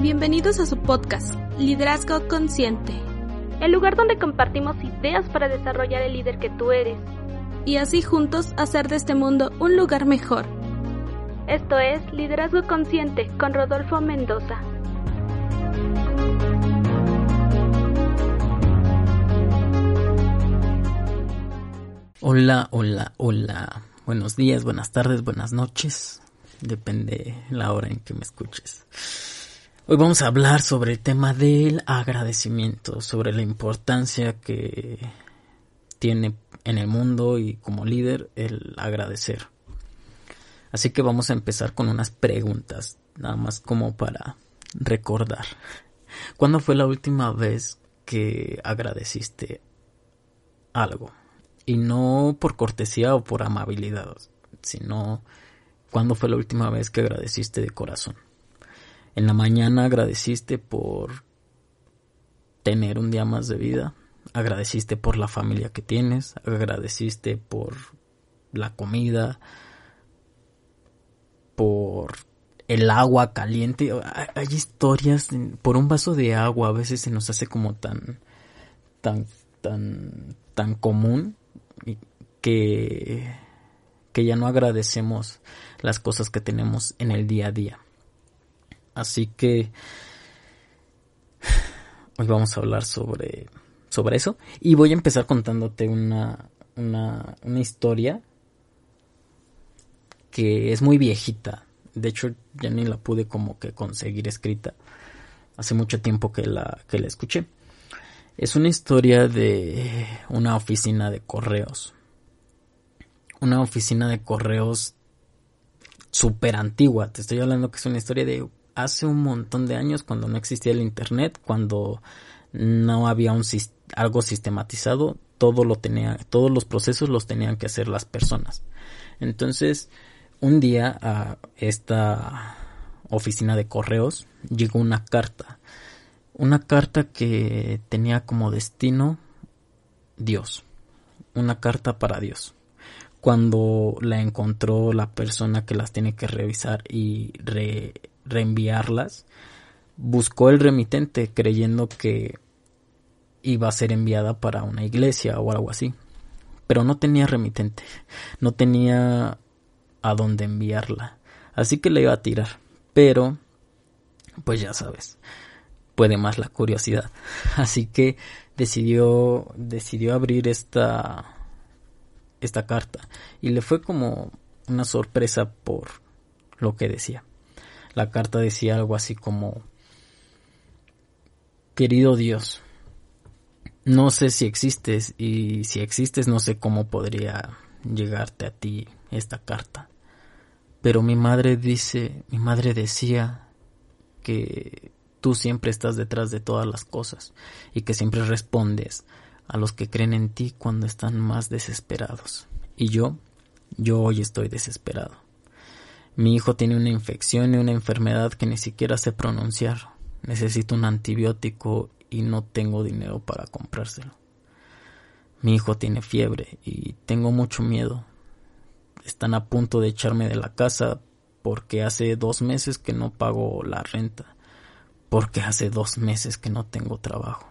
Bienvenidos a su podcast, Liderazgo Consciente, el lugar donde compartimos ideas para desarrollar el líder que tú eres y así juntos hacer de este mundo un lugar mejor. Esto es Liderazgo Consciente con Rodolfo Mendoza. Hola, hola, hola. Buenos días, buenas tardes, buenas noches. Depende la hora en que me escuches. Hoy vamos a hablar sobre el tema del agradecimiento, sobre la importancia que tiene en el mundo y como líder el agradecer. Así que vamos a empezar con unas preguntas, nada más como para recordar. ¿Cuándo fue la última vez que agradeciste algo? Y no por cortesía o por amabilidad, sino cuándo fue la última vez que agradeciste de corazón. En la mañana agradeciste por tener un día más de vida, agradeciste por la familia que tienes, agradeciste por la comida, por el agua caliente. Hay historias, por un vaso de agua a veces se nos hace como tan, tan, tan, tan común que, que ya no agradecemos las cosas que tenemos en el día a día. Así que hoy vamos a hablar sobre, sobre eso. Y voy a empezar contándote una, una, una historia que es muy viejita. De hecho, ya ni la pude como que conseguir escrita. Hace mucho tiempo que la, que la escuché. Es una historia de una oficina de correos. Una oficina de correos súper antigua. Te estoy hablando que es una historia de hace un montón de años cuando no existía el internet, cuando no había un algo sistematizado, todo lo tenía, todos los procesos los tenían que hacer las personas. Entonces, un día a esta oficina de correos llegó una carta, una carta que tenía como destino Dios, una carta para Dios. Cuando la encontró la persona que las tiene que revisar y re reenviarlas, buscó el remitente creyendo que iba a ser enviada para una iglesia o algo así. Pero no tenía remitente, no tenía a dónde enviarla. Así que la iba a tirar. Pero, pues ya sabes, puede más la curiosidad. Así que decidió, decidió abrir esta, esta carta. Y le fue como una sorpresa por lo que decía. La carta decía algo así como, querido Dios, no sé si existes y si existes no sé cómo podría llegarte a ti esta carta. Pero mi madre dice, mi madre decía que tú siempre estás detrás de todas las cosas y que siempre respondes a los que creen en ti cuando están más desesperados. Y yo, yo hoy estoy desesperado. Mi hijo tiene una infección y una enfermedad que ni siquiera sé pronunciar. Necesito un antibiótico y no tengo dinero para comprárselo. Mi hijo tiene fiebre y tengo mucho miedo. Están a punto de echarme de la casa porque hace dos meses que no pago la renta, porque hace dos meses que no tengo trabajo.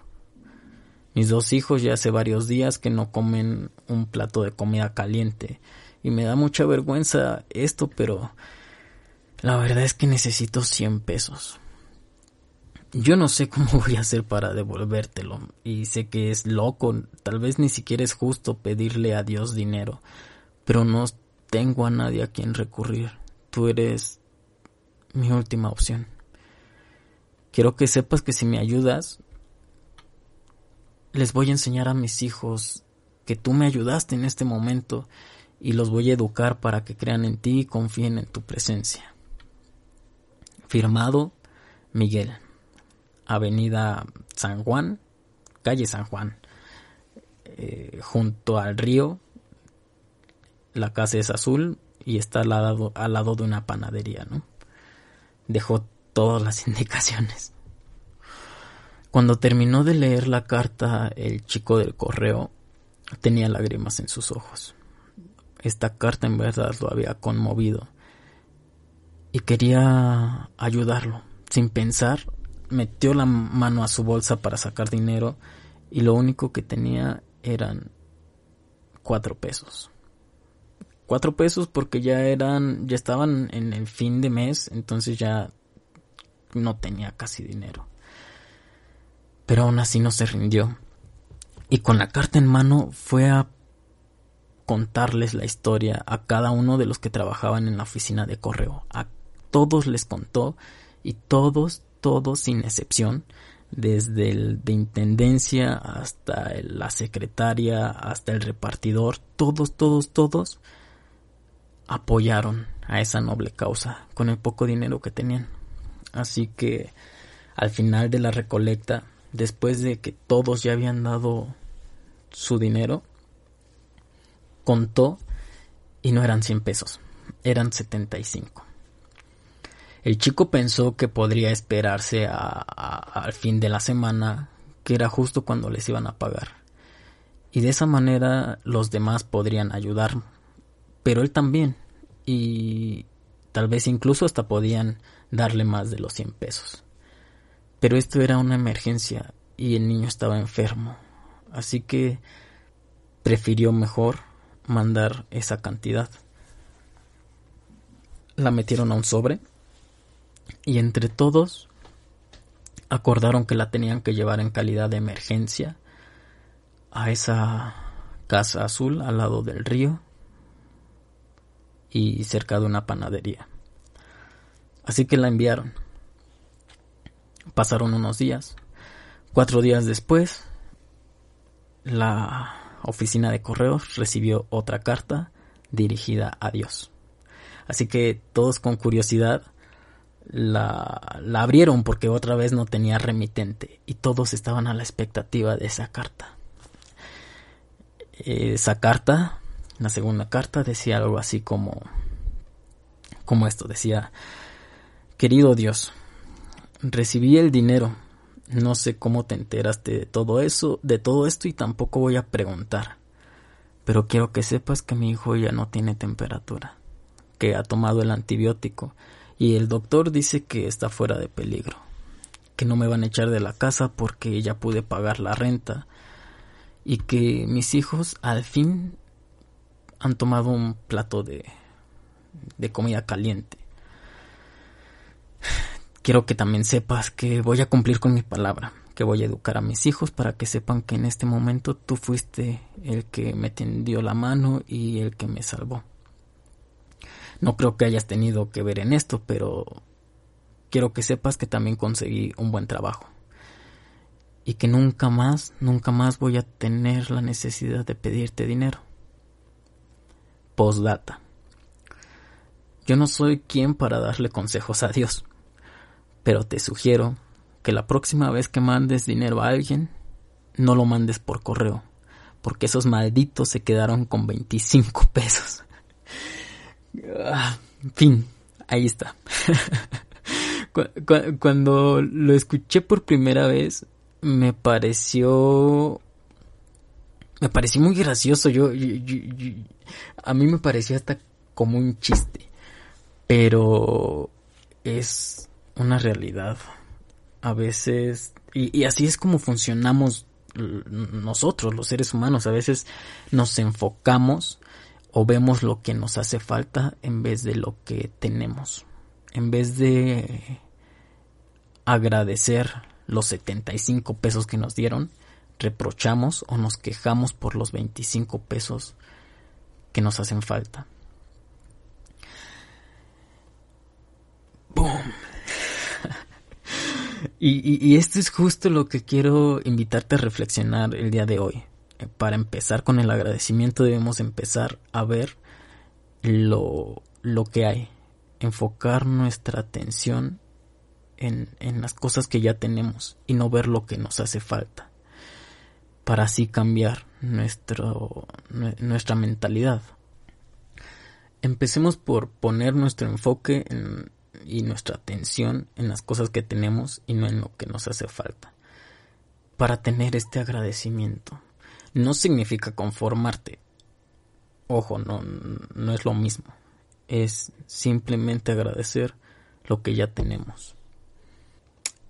Mis dos hijos ya hace varios días que no comen un plato de comida caliente y me da mucha vergüenza esto, pero la verdad es que necesito 100 pesos. Yo no sé cómo voy a hacer para devolvértelo y sé que es loco, tal vez ni siquiera es justo pedirle a Dios dinero, pero no tengo a nadie a quien recurrir. Tú eres mi última opción. Quiero que sepas que si me ayudas, les voy a enseñar a mis hijos que tú me ayudaste en este momento y los voy a educar para que crean en ti y confíen en tu presencia. Firmado Miguel, Avenida San Juan, calle San Juan, eh, junto al río. La casa es azul y está al lado, al lado de una panadería, ¿no? Dejó todas las indicaciones. Cuando terminó de leer la carta, el chico del correo tenía lágrimas en sus ojos. Esta carta en verdad lo había conmovido y quería ayudarlo. Sin pensar, metió la mano a su bolsa para sacar dinero y lo único que tenía eran cuatro pesos. Cuatro pesos porque ya eran, ya estaban en el fin de mes, entonces ya no tenía casi dinero. Pero aún así no se rindió. Y con la carta en mano fue a contarles la historia a cada uno de los que trabajaban en la oficina de correo. A todos les contó y todos, todos sin excepción, desde el de intendencia hasta la secretaria, hasta el repartidor, todos, todos, todos apoyaron a esa noble causa con el poco dinero que tenían. Así que al final de la recolecta, después de que todos ya habían dado su dinero, contó y no eran 100 pesos, eran 75. El chico pensó que podría esperarse al fin de la semana, que era justo cuando les iban a pagar. Y de esa manera los demás podrían ayudar, pero él también, y tal vez incluso hasta podían darle más de los 100 pesos. Pero esto era una emergencia y el niño estaba enfermo, así que prefirió mejor mandar esa cantidad. La metieron a un sobre y entre todos acordaron que la tenían que llevar en calidad de emergencia a esa casa azul al lado del río y cerca de una panadería. Así que la enviaron. Pasaron unos días. Cuatro días después, la oficina de correos recibió otra carta dirigida a Dios. Así que todos con curiosidad la, la abrieron porque otra vez no tenía remitente y todos estaban a la expectativa de esa carta. Esa carta, la segunda carta, decía algo así como, como esto, decía, querido Dios, recibí el dinero, no sé cómo te enteraste de todo eso, de todo esto y tampoco voy a preguntar, pero quiero que sepas que mi hijo ya no tiene temperatura, que ha tomado el antibiótico y el doctor dice que está fuera de peligro, que no me van a echar de la casa porque ya pude pagar la renta y que mis hijos al fin han tomado un plato de, de comida caliente. Quiero que también sepas que voy a cumplir con mi palabra, que voy a educar a mis hijos para que sepan que en este momento tú fuiste el que me tendió la mano y el que me salvó. No creo que hayas tenido que ver en esto, pero quiero que sepas que también conseguí un buen trabajo. Y que nunca más, nunca más voy a tener la necesidad de pedirte dinero. Postdata. Yo no soy quien para darle consejos a Dios, pero te sugiero que la próxima vez que mandes dinero a alguien, no lo mandes por correo, porque esos malditos se quedaron con 25 pesos. Ah, en fin, ahí está. Cuando lo escuché por primera vez, me pareció. Me pareció muy gracioso. Yo, a mí me parecía hasta como un chiste. Pero es una realidad. A veces. y así es como funcionamos nosotros, los seres humanos. A veces nos enfocamos o vemos lo que nos hace falta en vez de lo que tenemos. En vez de agradecer los 75 pesos que nos dieron, reprochamos o nos quejamos por los 25 pesos que nos hacen falta. ¡Boom! Y, y esto es justo lo que quiero invitarte a reflexionar el día de hoy. Para empezar con el agradecimiento debemos empezar a ver lo, lo que hay, enfocar nuestra atención en, en las cosas que ya tenemos y no ver lo que nos hace falta, para así cambiar nuestro, nuestra mentalidad. Empecemos por poner nuestro enfoque y nuestra atención en las cosas que tenemos y no en lo que nos hace falta. para tener este agradecimiento. No significa conformarte. Ojo, no, no es lo mismo. Es simplemente agradecer lo que ya tenemos.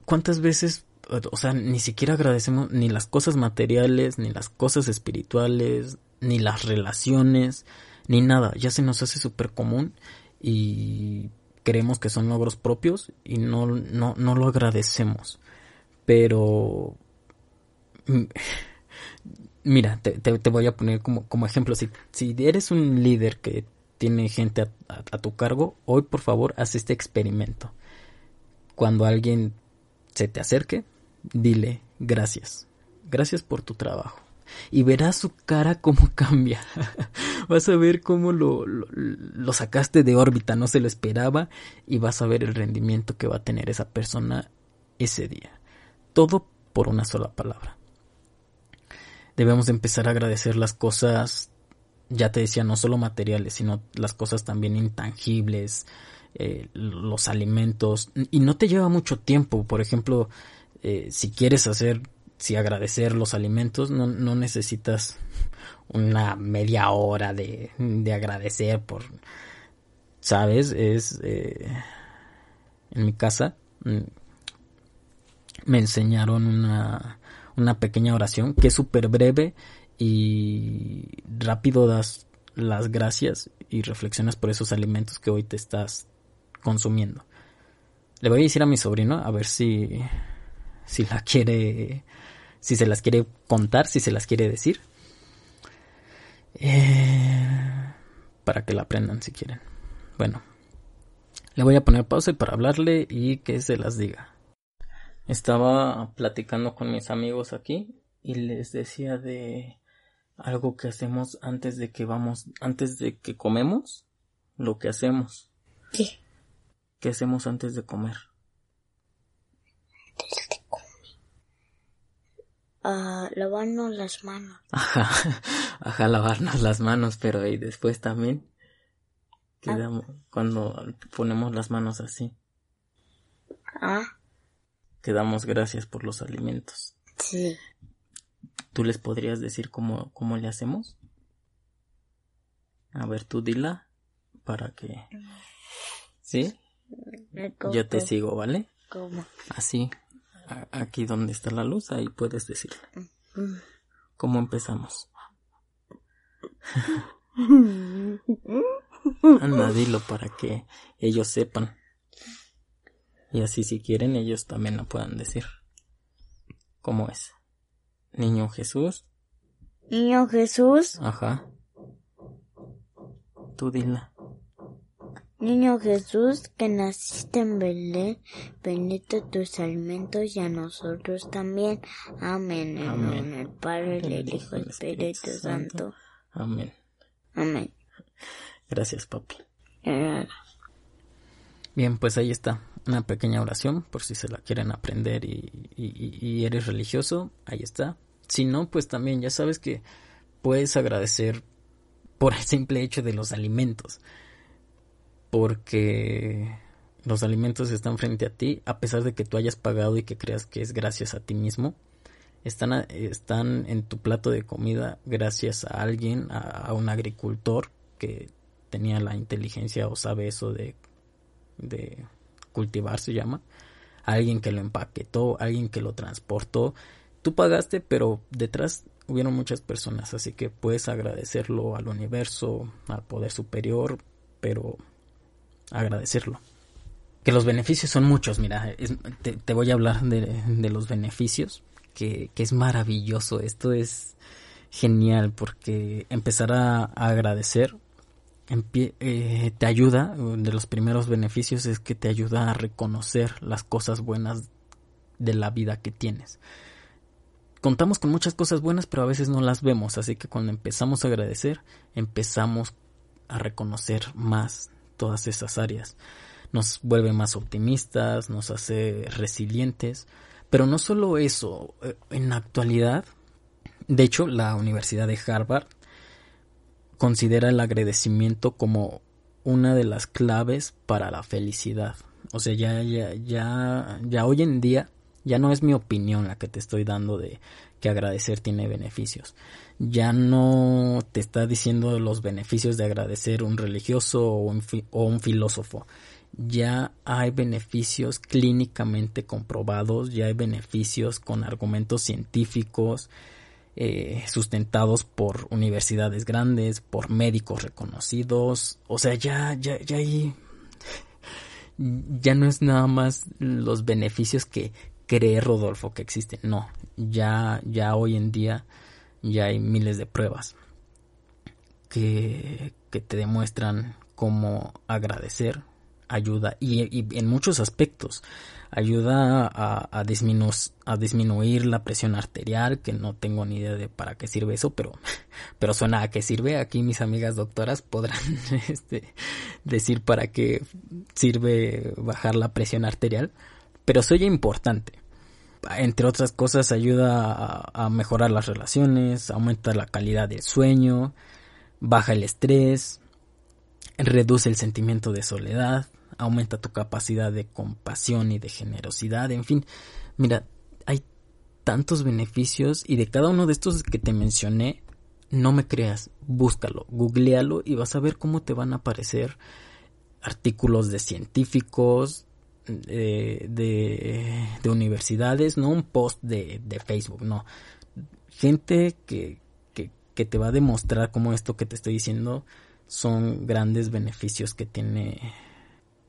¿Cuántas veces, o sea, ni siquiera agradecemos ni las cosas materiales, ni las cosas espirituales, ni las relaciones, ni nada? Ya se nos hace súper común y creemos que son logros propios y no, no, no lo agradecemos. Pero mira, te, te, voy a poner como, como ejemplo, si, si eres un líder que tiene gente a, tu cargo, hoy por favor haz este experimento. Cuando alguien se te acerque, dile gracias, gracias por tu trabajo. Y verás su cara cómo cambia. Vas a ver cómo lo, lo sacaste de órbita, no se lo esperaba, y vas a ver el rendimiento que va a tener esa persona ese día. Todo por una sola palabra debemos empezar a agradecer las cosas, ya te decía, no solo materiales, sino las cosas también intangibles, eh, los alimentos, y no te lleva mucho tiempo, por ejemplo, eh, si quieres hacer, si agradecer los alimentos, no, no necesitas una media hora de, de agradecer por, sabes, es, eh, en mi casa, mm, me enseñaron una, una pequeña oración que es súper breve y rápido das las gracias y reflexionas por esos alimentos que hoy te estás consumiendo. Le voy a decir a mi sobrino a ver si si la quiere si se las quiere contar, si se las quiere decir. Eh, para que la aprendan si quieren. Bueno, le voy a poner pausa para hablarle y que se las diga. Estaba platicando con mis amigos aquí y les decía de algo que hacemos antes de que vamos, antes de que comemos, lo que hacemos. ¿Qué? ¿Qué hacemos antes de comer? Antes de comer. Ah, lavarnos las manos. Ajá, ajá, lavarnos las manos, pero y después también quedamos ah. cuando ponemos las manos así. Ah que damos gracias por los alimentos. Sí. ¿Tú les podrías decir cómo, cómo le hacemos? A ver, tú dila para que... ¿Sí? Yo te sigo, ¿vale? ¿Cómo? Así, aquí donde está la luz, ahí puedes decirle. ¿Cómo empezamos? Anda, dilo para que ellos sepan. Y así si quieren ellos también lo puedan decir. ¿Cómo es? Niño Jesús. Niño Jesús. Ajá. Tú dila. Niño Jesús, que naciste en Belén, bendito tus alimentos y a nosotros también. Amén. En Amén. del Padre, el Hijo y el Espíritu, Santo. Amén. Amén. Gracias, papi. Bien, pues ahí está una pequeña oración por si se la quieren aprender y, eres religioso, ahí está. Si no, pues también ya sabes que puedes agradecer por el simple hecho de los alimentos. Porque los alimentos están frente a ti, a pesar de que tú hayas pagado y que creas que es gracias a ti mismo. Están, están en tu plato de comida gracias a alguien, a un agricultor que tenía la inteligencia o sabe eso de de cultivar se llama, alguien que lo empaquetó, alguien que lo transportó. Tú pagaste, pero detrás hubieron muchas personas, así que puedes agradecerlo al universo, al poder superior, pero agradecerlo. Que los beneficios son muchos, mira, te, voy a hablar de, los beneficios, que, que, es maravilloso, esto es genial porque empezar a agradecer eh, te ayuda, de los primeros beneficios es que te ayuda a reconocer las cosas buenas de la vida que tienes. Contamos con muchas cosas buenas, pero a veces no las vemos, así que cuando empezamos a agradecer, empezamos a reconocer más todas esas áreas. Nos vuelve más optimistas, nos hace resilientes, pero no solo eso, eh, en la actualidad, de hecho, la Universidad de Harvard considera el agradecimiento como una de las claves para la felicidad. O sea, ya, ya, ya, ya hoy en día Ya no es mi opinión la que te estoy dando de que agradecer tiene beneficios. Ya no te está diciendo los beneficios de agradecer un religioso o un, un filósofo. Ya hay beneficios clínicamente comprobados, ya hay beneficios con argumentos científicos, eh, sustentados por universidades grandes, por médicos reconocidos, o sea, ya, ya, ya hay, ya no es nada más los beneficios que cree Rodolfo que existen, no, ya, ya hoy en día ya hay miles de pruebas que, que te demuestran cómo agradecer ayuda y, en muchos aspectos. Ayuda a, a, a, disminuir la presión arterial que no tengo ni idea de para qué sirve eso pero pero suena a qué sirve. Aquí mis amigas doctoras podrán este, decir para qué sirve bajar la presión arterial pero soy importante entre otras cosas ayuda a, mejorar las relaciones aumenta la calidad del sueño baja el estrés reduce el sentimiento de soledad, aumenta tu capacidad de compasión y de generosidad, en fin, mira, hay tantos beneficios y de cada uno de estos que te mencioné, no me creas, búscalo, googlealo y vas a ver cómo te van a aparecer artículos de científicos, de, de, universidades, no un post de, de Facebook, no. Gente que, que, que te va a demostrar cómo esto que te estoy diciendo son grandes beneficios que tiene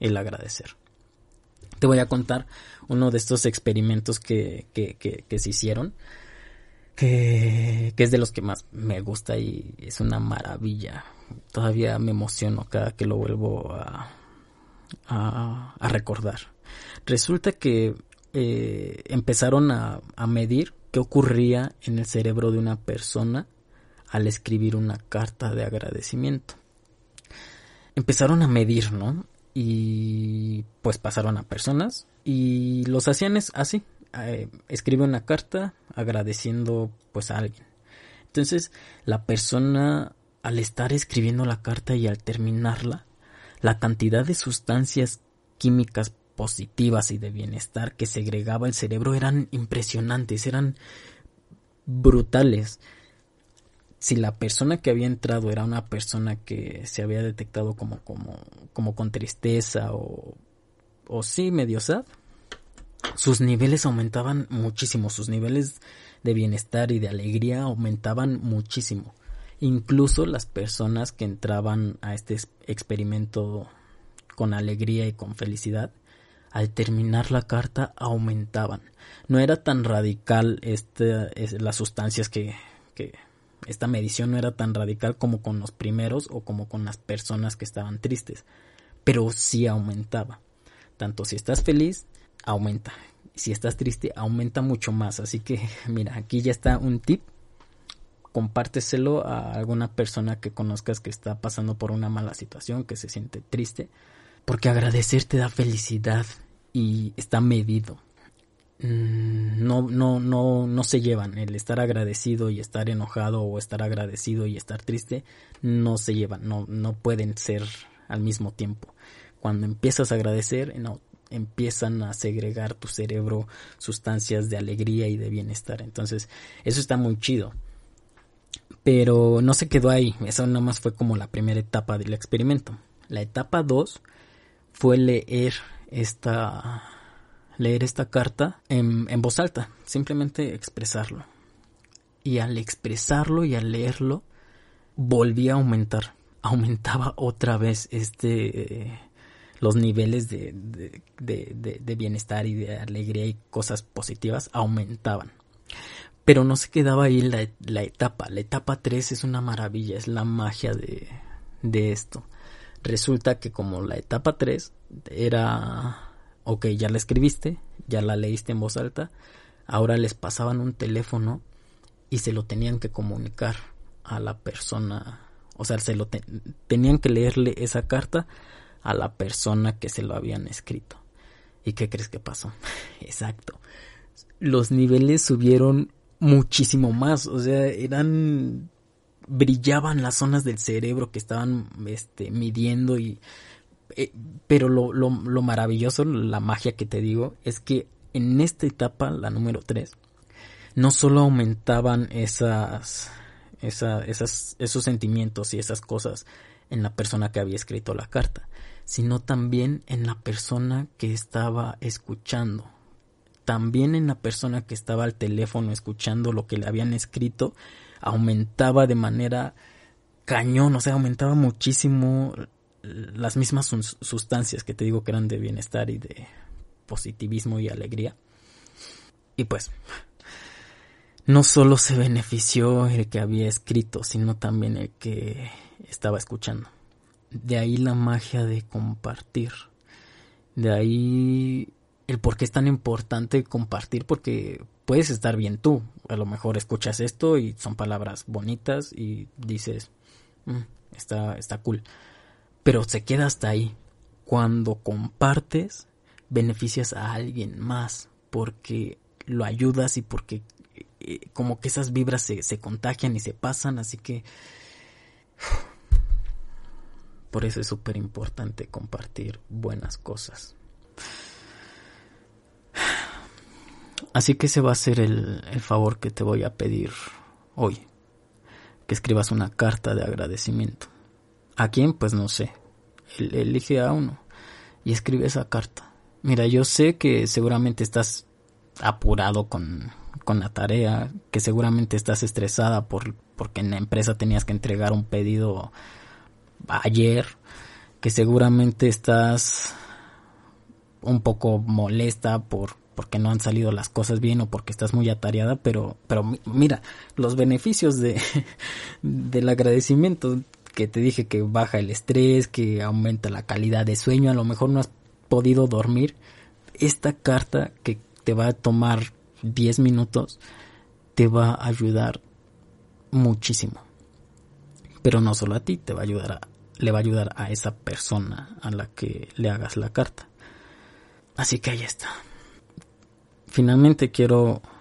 el agradecer. Te voy a contar uno de estos experimentos que, que, que, se hicieron, que, que, es de los que más me gusta y es una maravilla. Todavía me emociono cada que lo vuelvo a, a, recordar. Resulta que eh, empezaron a, medir qué ocurría en el cerebro de una persona al escribir una carta de agradecimiento. Empezaron a medir, ¿no? y pues pasaron a personas y los hacían así, eh, escribe una carta agradeciendo pues a alguien. Entonces la persona al estar escribiendo la carta y al terminarla, la cantidad de sustancias químicas positivas y de bienestar que segregaba el cerebro eran impresionantes, eran brutales si la persona que había entrado era una persona que se había detectado como, como, como con tristeza o, o sí, medio sad, sus niveles aumentaban muchísimo, sus niveles de bienestar y de alegría aumentaban muchísimo. Incluso las personas que entraban a este experimento con alegría y con felicidad, al terminar la carta aumentaban. No era tan radical este, las sustancias que, que, esta medición no era tan radical como con los primeros o como con las personas que estaban tristes, pero sí aumentaba. Tanto si estás feliz, aumenta. Si estás triste, aumenta mucho más. Así que, mira, aquí ya está un tip. Compárteselo a alguna persona que conozcas que está pasando por una mala situación, que se siente triste. Porque agradecer te da felicidad y está medido. Mm, no, no, no, no se llevan. El estar agradecido y estar enojado o estar agradecido y estar triste no se llevan, no, no pueden ser al mismo tiempo. Cuando empiezas a agradecer, no, empiezan a segregar tu cerebro sustancias de alegría y de bienestar. Entonces, eso está muy chido. Pero no se quedó ahí, eso nada más fue como la primera etapa del experimento. La etapa 2 fue leer esta leer esta carta en, voz alta, simplemente expresarlo. Y al expresarlo y al leerlo, volvía a aumentar. Aumentaba otra vez este los niveles de, de, de, bienestar y de alegría y cosas positivas aumentaban. Pero no se quedaba ahí la, la etapa. La etapa 3 es una maravilla, es la magia de, de esto. Resulta que como la etapa 3 era ok, ya la escribiste, ya la leíste en voz alta, ahora les pasaban un teléfono y se lo tenían que comunicar a la persona, o sea, se lo tenían que leerle esa carta a la persona que se lo habían escrito. ¿Y qué crees que pasó? Exacto. Los niveles subieron muchísimo más, o sea, eran brillaban las zonas del cerebro que estaban este midiendo y eh, pero lo, lo, lo, maravilloso, la magia que te digo, es que en esta etapa, la número 3, no solo aumentaban esas, esas, esos sentimientos y esas cosas en la persona que había escrito la carta, sino también en la persona que estaba escuchando, también en la persona que estaba al teléfono escuchando lo que le habían escrito, aumentaba de manera cañón, o sea, aumentaba muchísimo las mismas sustancias que te digo que eran de bienestar y de positivismo y alegría. Y pues, no solo se benefició el que había escrito, sino también el que estaba escuchando. De ahí la magia de compartir. De ahí el por qué es tan importante compartir, porque puedes estar bien tú. A lo mejor escuchas esto y son palabras bonitas y dices, mm, está, está cool. Pero se queda hasta ahí. Cuando compartes, beneficias a alguien más, porque lo ayudas y porque eh, como que esas vibras se, se contagian y se pasan, así que por eso es súper importante compartir buenas cosas. Así que ese va a ser el, el, favor que te voy a pedir hoy. Que escribas una carta de agradecimiento. ¿A quién? Pues no sé. elige a uno y escribe esa carta. Mira, yo sé que seguramente estás apurado con, con la tarea, que seguramente estás estresada por, porque en la empresa tenías que entregar un pedido ayer, que seguramente estás un poco molesta por porque no han salido las cosas bien o porque estás muy atareada, pero pero mira, los beneficios de del agradecimiento que te dije que baja el estrés, que aumenta la calidad de sueño, a lo mejor no has podido dormir, esta carta que te va a tomar 10 minutos te va a ayudar muchísimo. Pero no solo a ti, te va a ayudar a, le va a ayudar a esa persona a la que le hagas la carta. Así que ahí está. Finalmente quiero...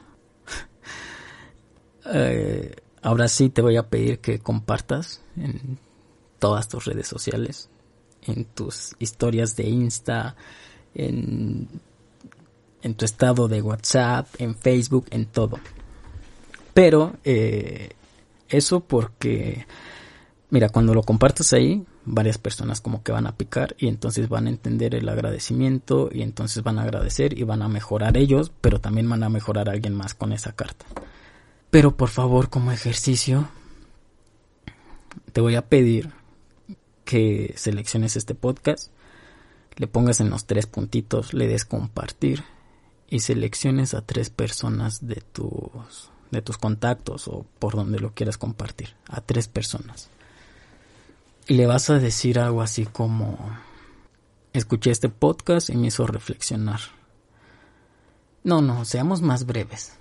Eh, ahora sí te voy a pedir que compartas en todas tus redes sociales, en tus historias de Insta, en, en tu estado de WhatsApp, en Facebook, en todo. Pero eh, eso porque, mira, cuando lo compartes ahí, varias personas como que van a picar y entonces van a entender el agradecimiento y entonces van a agradecer y van a mejorar ellos, pero también van a mejorar a alguien más con esa carta. Pero por favor, como ejercicio, te voy a pedir que selecciones este podcast, le pongas en los tres puntitos, le des compartir y selecciones a tres personas de tus de tus contactos o por donde lo quieras compartir, a tres personas. Y le vas a decir algo así como escuché este podcast y me hizo reflexionar. No, no, seamos más breves.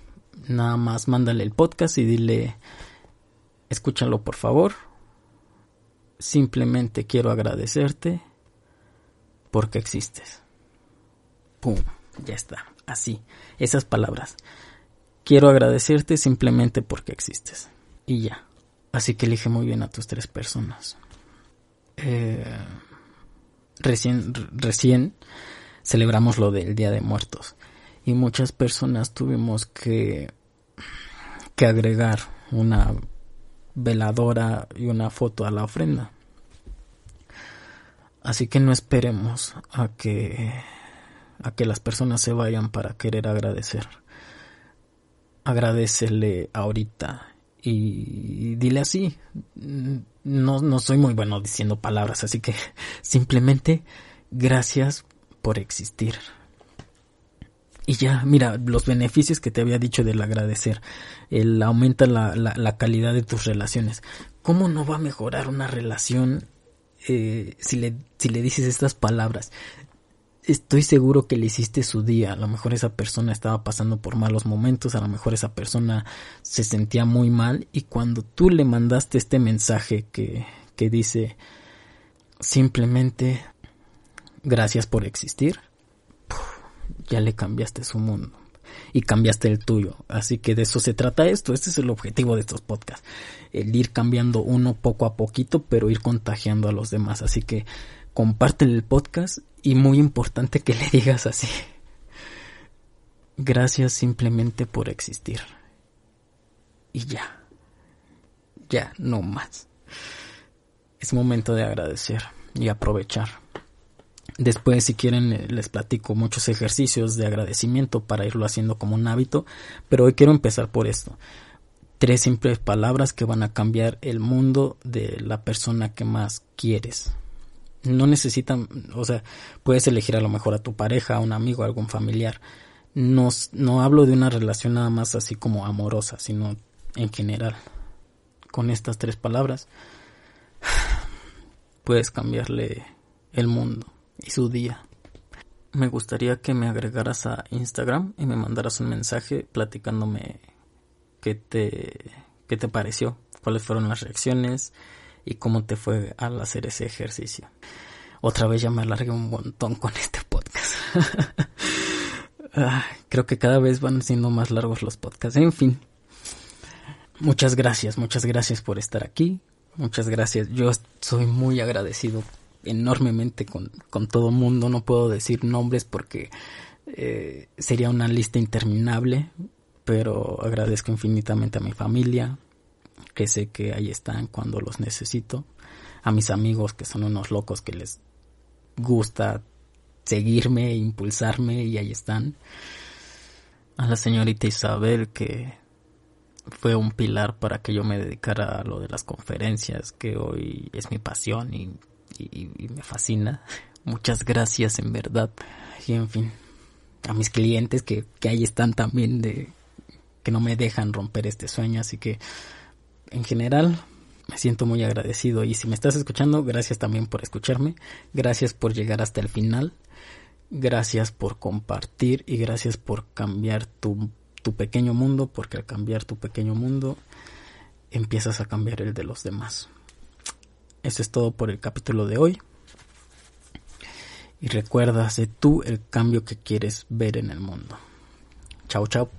Nada más mándale el podcast y dile escúchalo por favor Simplemente quiero agradecerte porque existes. ¡Pum! Ya está. Así. Esas palabras. Quiero agradecerte simplemente porque existes. Y ya. Así que elige muy bien a tus tres personas. Eh, recién, recién celebramos lo del Día de Muertos. Y muchas personas tuvimos que, que agregar una veladora y una foto a la ofrenda. Así que no esperemos a que a que las personas se vayan para querer agradecer. Agradecele ahorita y dile así. No, no soy muy bueno diciendo palabras, así que simplemente gracias por existir. Y ya, mira, los beneficios que te había dicho del agradecer, el aumenta la, la, la calidad de tus relaciones. ¿Cómo no va a mejorar una relación eh, si, le, si le dices estas palabras? Estoy seguro que le hiciste su día. A lo mejor esa persona estaba pasando por malos momentos, a lo mejor esa persona se sentía muy mal y cuando tú le mandaste este mensaje que, que dice simplemente gracias por existir, ya le cambiaste su mundo y cambiaste el tuyo. Así que de eso se trata esto. Este es el objetivo de estos podcasts. El ir cambiando uno poco a poquito, pero ir contagiando a los demás. Así que comparte el podcast y muy importante que le digas así. Gracias simplemente por existir. Y ya. Ya, no más. Es momento de agradecer y aprovechar. Después, si quieren, eh, les platico muchos ejercicios de agradecimiento para irlo haciendo como un hábito, pero hoy quiero empezar por esto. Tres simples palabras que van a cambiar el mundo de la persona que más quieres. No necesitan, o sea, puedes elegir a lo mejor a tu pareja, a un amigo, a algún familiar. No, no hablo de una relación nada más así como amorosa, sino en general. Con estas tres palabras puedes cambiarle el mundo y su día. Me gustaría que me agregaras a Instagram y me mandaras un mensaje platicándome qué te, qué te pareció, cuáles fueron las reacciones y cómo te fue al hacer ese ejercicio. Otra vez ya me alargué un montón con este podcast. Ah, creo que cada vez van siendo más largos los podcasts. En fin. Muchas gracias, muchas gracias por estar aquí. Muchas gracias. Yo soy muy agradecido enormemente con, con todo mundo. No puedo decir nombres porque eh, sería una lista interminable. Pero agradezco infinitamente a mi familia, que sé que ahí están cuando los necesito. A mis amigos que son unos locos que les gusta seguirme, impulsarme y ahí están. A la señorita Isabel que fue un pilar para que yo me dedicara a lo de las conferencias, que hoy es mi pasión y, me fascina. Muchas gracias en verdad. Y en fin, a mis clientes que, que ahí están también de que no me dejan romper este sueño, así que en general me siento muy agradecido y si me estás escuchando, gracias también por escucharme, gracias por llegar hasta el final, gracias por compartir y gracias por cambiar tu, tu pequeño mundo, porque al cambiar tu pequeño mundo empiezas a cambiar el de los demás. Eso es todo por el capítulo de hoy. Y recuerda, sé tú el cambio que quieres ver en el mundo. Chao, chao.